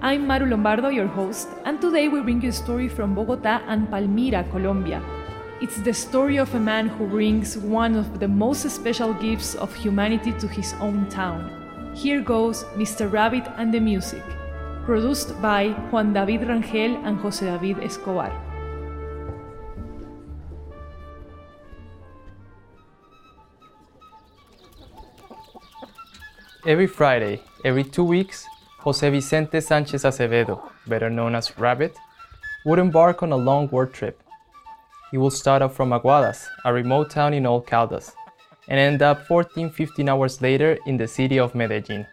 I'm Maru Lombardo, your host, and today we bring you a story from Bogota and Palmira, Colombia. It's the story of a man who brings one of the most special gifts of humanity to his own town. Here goes Mr. Rabbit and the Music, produced by Juan David Rangel and Jose David Escobar. Every Friday, every two weeks, Jose Vicente Sanchez Acevedo, better known as Rabbit, would embark on a long work trip. He would start off from Aguadas, a remote town in Old Caldas, and end up 14 15 hours later in the city of Medellin.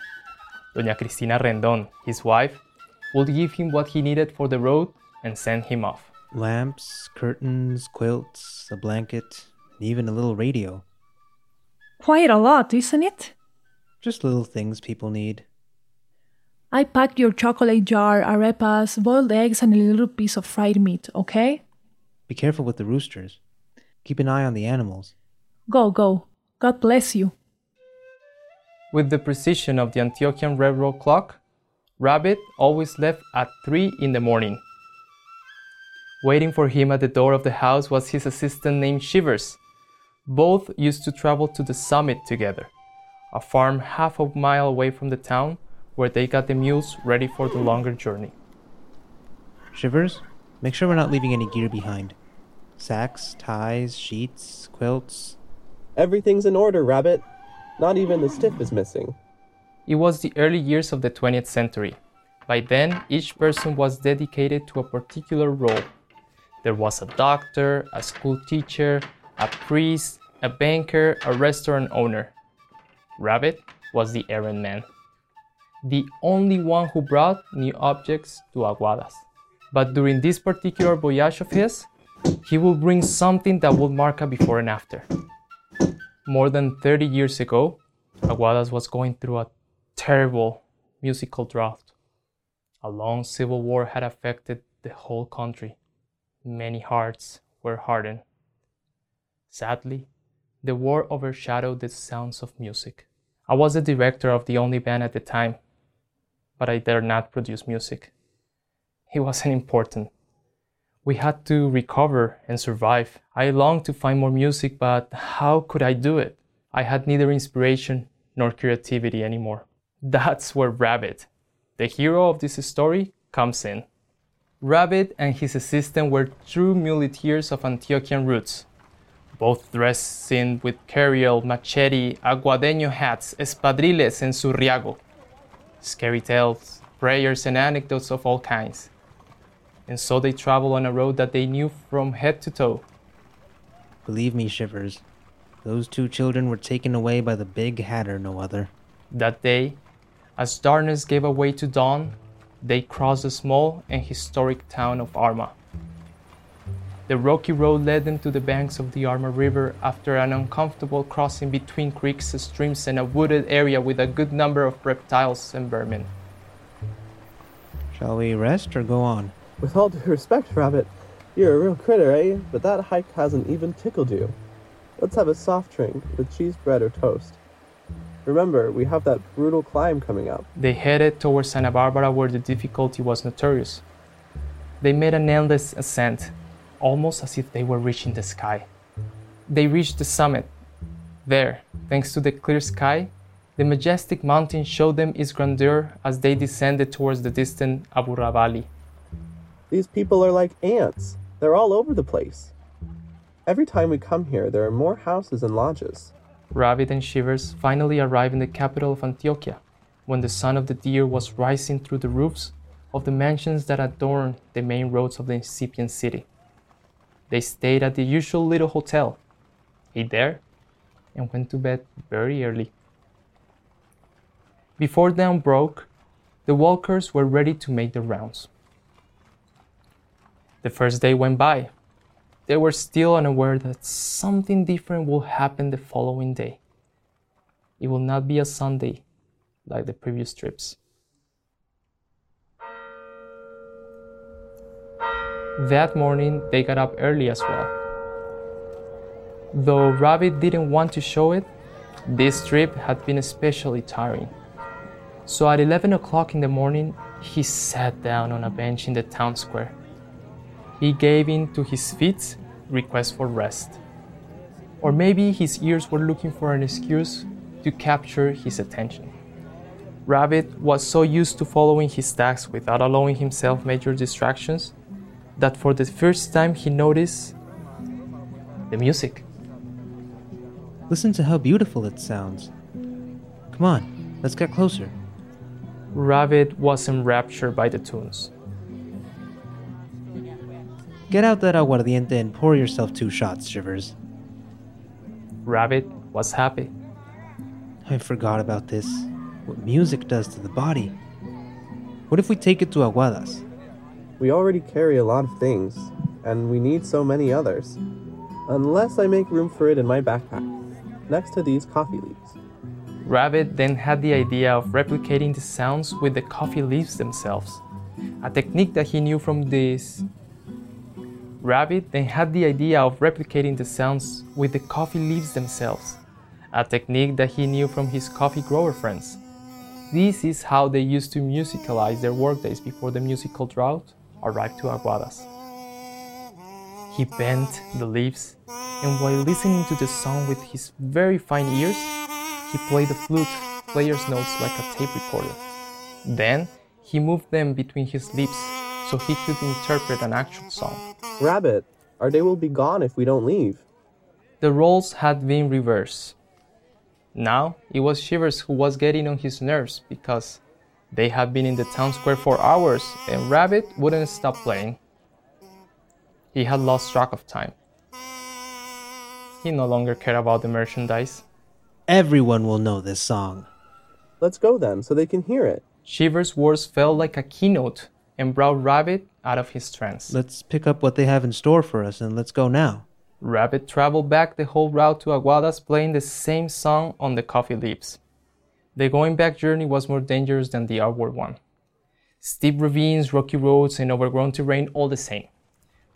Doña Cristina Rendon, his wife, would give him what he needed for the road and send him off. Lamps, curtains, quilts, a blanket, and even a little radio. Quite a lot, isn't it? Just little things people need. I packed your chocolate jar, arepas, boiled eggs, and a little piece of fried meat, okay? Be careful with the roosters. Keep an eye on the animals. Go, go. God bless you. With the precision of the Antioquian railroad clock, Rabbit always left at 3 in the morning. Waiting for him at the door of the house was his assistant named Shivers. Both used to travel to the summit together, a farm half a mile away from the town where they got the mules ready for the longer journey. Shivers, make sure we're not leaving any gear behind. Sacks, ties, sheets, quilts. Everything's in order, Rabbit. Not even the stiff is missing. It was the early years of the 20th century. By then, each person was dedicated to a particular role. There was a doctor, a school teacher, a priest, a banker, a restaurant owner. Rabbit was the errand man the only one who brought new objects to Aguadas. But during this particular voyage of his, he will bring something that will mark a before and after. More than 30 years ago, Aguadas was going through a terrible musical drought. A long civil war had affected the whole country. Many hearts were hardened. Sadly, the war overshadowed the sounds of music. I was the director of the only band at the time, but I dare not produce music. It wasn't important. We had to recover and survive. I longed to find more music, but how could I do it? I had neither inspiration nor creativity anymore. That's where Rabbit, the hero of this story, comes in. Rabbit and his assistant were true muleteers of Antioquian roots, both dressed in with carriel, machete, aguadeño hats, espadrilles, and zurriago scary tales, prayers, and anecdotes of all kinds. And so they traveled on a road that they knew from head to toe. Believe me, Shivers, those two children were taken away by the big hatter, no other. That day, as darkness gave way to dawn, they crossed the small and historic town of Arma. The rocky road led them to the banks of the Arma River after an uncomfortable crossing between creeks, streams, and a wooded area with a good number of reptiles and vermin. Shall we rest or go on? With all due respect, Rabbit, you're a real critter, eh? But that hike hasn't even tickled you. Let's have a soft drink with cheese bread or toast. Remember, we have that brutal climb coming up. They headed towards Santa Barbara where the difficulty was notorious. They made an endless ascent, almost as if they were reaching the sky. They reached the summit. There, thanks to the clear sky, the majestic mountain showed them its grandeur as they descended towards the distant Aburra Valley. These people are like ants. They're all over the place. Every time we come here, there are more houses and lodges. Rabbit and Shivers finally arrived in the capital of Antioquia when the sun of the deer was rising through the roofs of the mansions that adorned the main roads of the incipient city. They stayed at the usual little hotel, ate there, and went to bed very early. Before dawn broke, the walkers were ready to make their rounds. The first day went by. They were still unaware that something different will happen the following day. It will not be a Sunday like the previous trips. That morning, they got up early as well. Though Rabbit didn't want to show it, this trip had been especially tiring. So at 11 o'clock in the morning, he sat down on a bench in the town square. He gave in to his feet's request for rest. Or maybe his ears were looking for an excuse to capture his attention. Rabbit was so used to following his tasks without allowing himself major distractions that for the first time he noticed the music. Listen to how beautiful it sounds. Come on, let's get closer. Rabbit was enraptured by the tunes. Get out that aguardiente and pour yourself two shots, Shivers. Rabbit was happy. I forgot about this. What music does to the body. What if we take it to Aguadas? We already carry a lot of things, and we need so many others. Unless I make room for it in my backpack, next to these coffee leaves. Rabbit then had the idea of replicating the sounds with the coffee leaves themselves, a technique that he knew from this. Rabbit then had the idea of replicating the sounds with the coffee leaves themselves, a technique that he knew from his coffee grower friends. This is how they used to musicalize their workdays before the musical drought arrived to Aguadas. He bent the leaves, and while listening to the song with his very fine ears, he played the flute player's notes like a tape recorder. Then he moved them between his lips so he could interpret an actual song. Rabbit, our day will be gone if we don't leave. The roles had been reversed. Now it was Shivers who was getting on his nerves because they had been in the town square for hours and Rabbit wouldn't stop playing. He had lost track of time. He no longer cared about the merchandise. Everyone will know this song. Let's go then, so they can hear it. Shivers' words felt like a keynote and brought Rabbit out of his trance. Let's pick up what they have in store for us and let's go now. Rabbit traveled back the whole route to Aguadas playing the same song on the coffee leaves. The going back journey was more dangerous than the outward one. Steep ravines, rocky roads, and overgrown terrain all the same.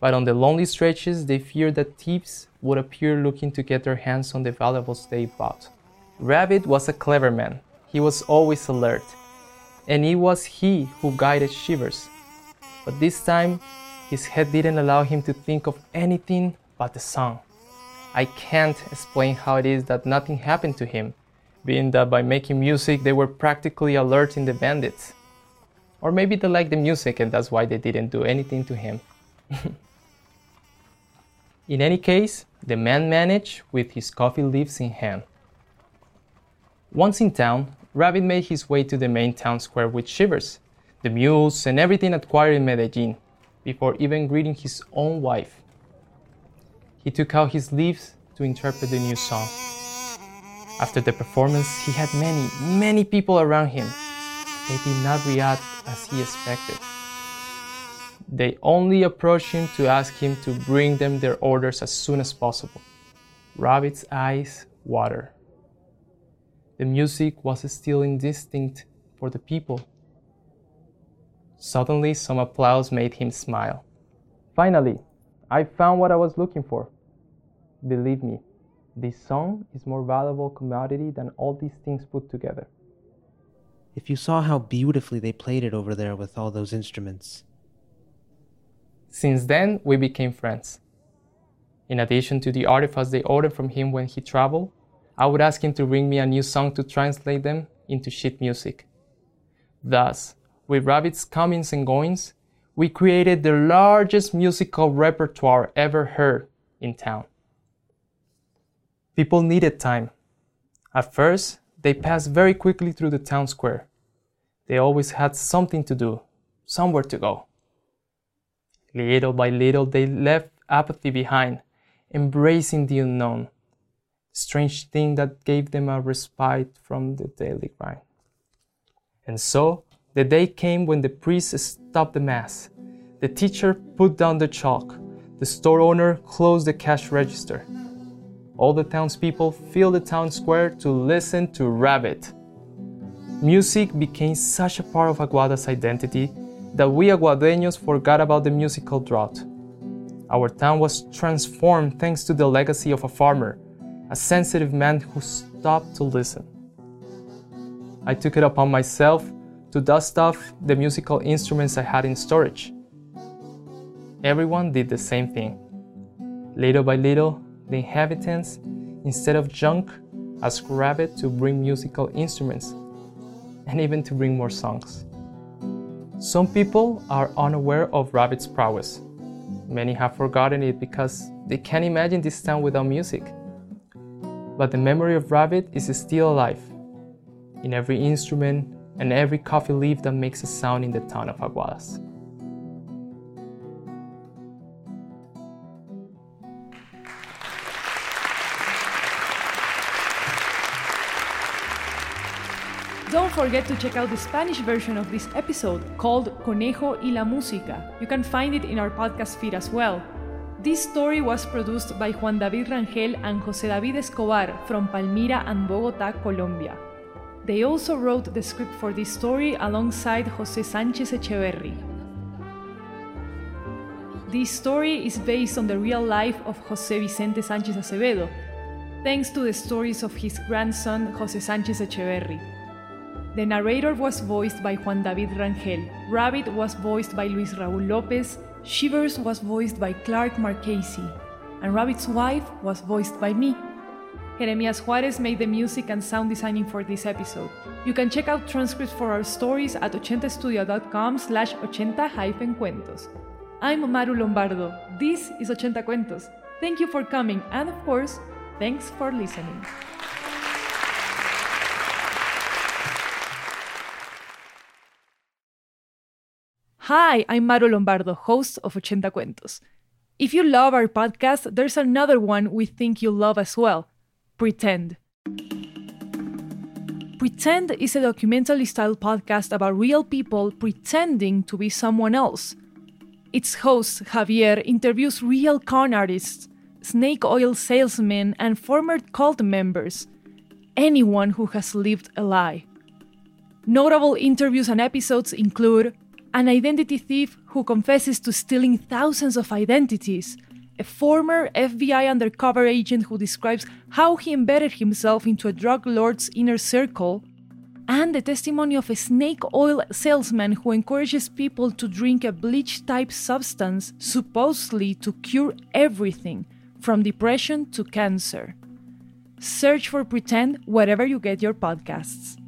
But on the lonely stretches, they feared that thieves would appear looking to get their hands on the valuables they bought. Rabbit was a clever man. He was always alert. And it was he who guided Shivers. But this time, his head didn't allow him to think of anything but the song. I can't explain how it is that nothing happened to him, being that by making music they were practically alerting the bandits. Or maybe they liked the music and that's why they didn't do anything to him. in any case, the man managed with his coffee leaves in hand. Once in town, Rabbit made his way to the main town square with Shivers, the mules, and everything acquired in Medellin, before even greeting his own wife. He took out his leaves to interpret the new song. After the performance, he had many, many people around him. They did not react as he expected. They only approached him to ask him to bring them their orders as soon as possible. Rabbit's eyes water. The music was still indistinct for the people. Suddenly, some applause made him smile. Finally, I found what I was looking for. Believe me, this song is more valuable commodity than all these things put together. If you saw how beautifully they played it over there with all those instruments. Since then, we became friends. In addition to the artifacts they ordered from him when he traveled, I would ask him to bring me a new song to translate them into sheet music. Thus, with Rabbit's comings and goings, we created the largest musical repertoire ever heard in town. People needed time. At first, they passed very quickly through the town square. They always had something to do, somewhere to go. Little by little, they left apathy behind, embracing the unknown, strange thing that gave them a respite from the daily grind. And so, the day came when the priest stopped the mass. The teacher put down the chalk. The store owner closed the cash register. All the townspeople filled the town square to listen to Rabbit. Music became such a part of Aguadas' identity that we Aguadeños forgot about the musical drought. Our town was transformed thanks to the legacy of a farmer, a sensitive man who stopped to listen. I took it upon myself to dust off the musical instruments I had in storage. Everyone did the same thing. Little by little, the inhabitants, instead of junk, asked Rabbit to bring musical instruments and even to bring more songs. Some people are unaware of Rabbit's prowess. Many have forgotten it because they can't imagine this town without music. But the memory of Rabbit is still alive in every instrument and every coffee leaf that makes a sound in the town of Aguadas. Don't forget to check out the Spanish version of this episode called Conejo y la Música. You can find it in our podcast feed as well. This story was produced by Juan David Rangel and José David Escobar from Palmira and Bogotá, Colombia. They also wrote the script for this story alongside José Sánchez Echeverri. This story is based on the real life of José Vicente Sánchez Acevedo, thanks to the stories of his grandson José Sánchez Echeverri. The narrator was voiced by Juan David Rangel, Rabbit was voiced by Luis Raúl López, Shivers was voiced by Clark Marchese, and Rabbit's wife was voiced by me, Jeremias Juarez made the music and sound designing for this episode. You can check out transcripts for our stories at 80studio.com slash 80-cuentos. I'm Maru Lombardo. This is 80 Cuentos. Thank you for coming and of course, thanks for listening. Hi, I'm Maru Lombardo, host of 80 Cuentos. If you love our podcast, there's another one we think you'll love as well. Pretend. Pretend is a documentary style podcast about real people pretending to be someone else. Its host, Javier, interviews real con artists, snake oil salesmen, and former cult members anyone who has lived a lie. Notable interviews and episodes include an identity thief who confesses to stealing thousands of identities a former FBI undercover agent who describes how he embedded himself into a drug lord's inner circle, and the testimony of a snake oil salesman who encourages people to drink a bleach type substance supposedly to cure everything, from depression to cancer. Search for Pretend wherever you get your podcasts.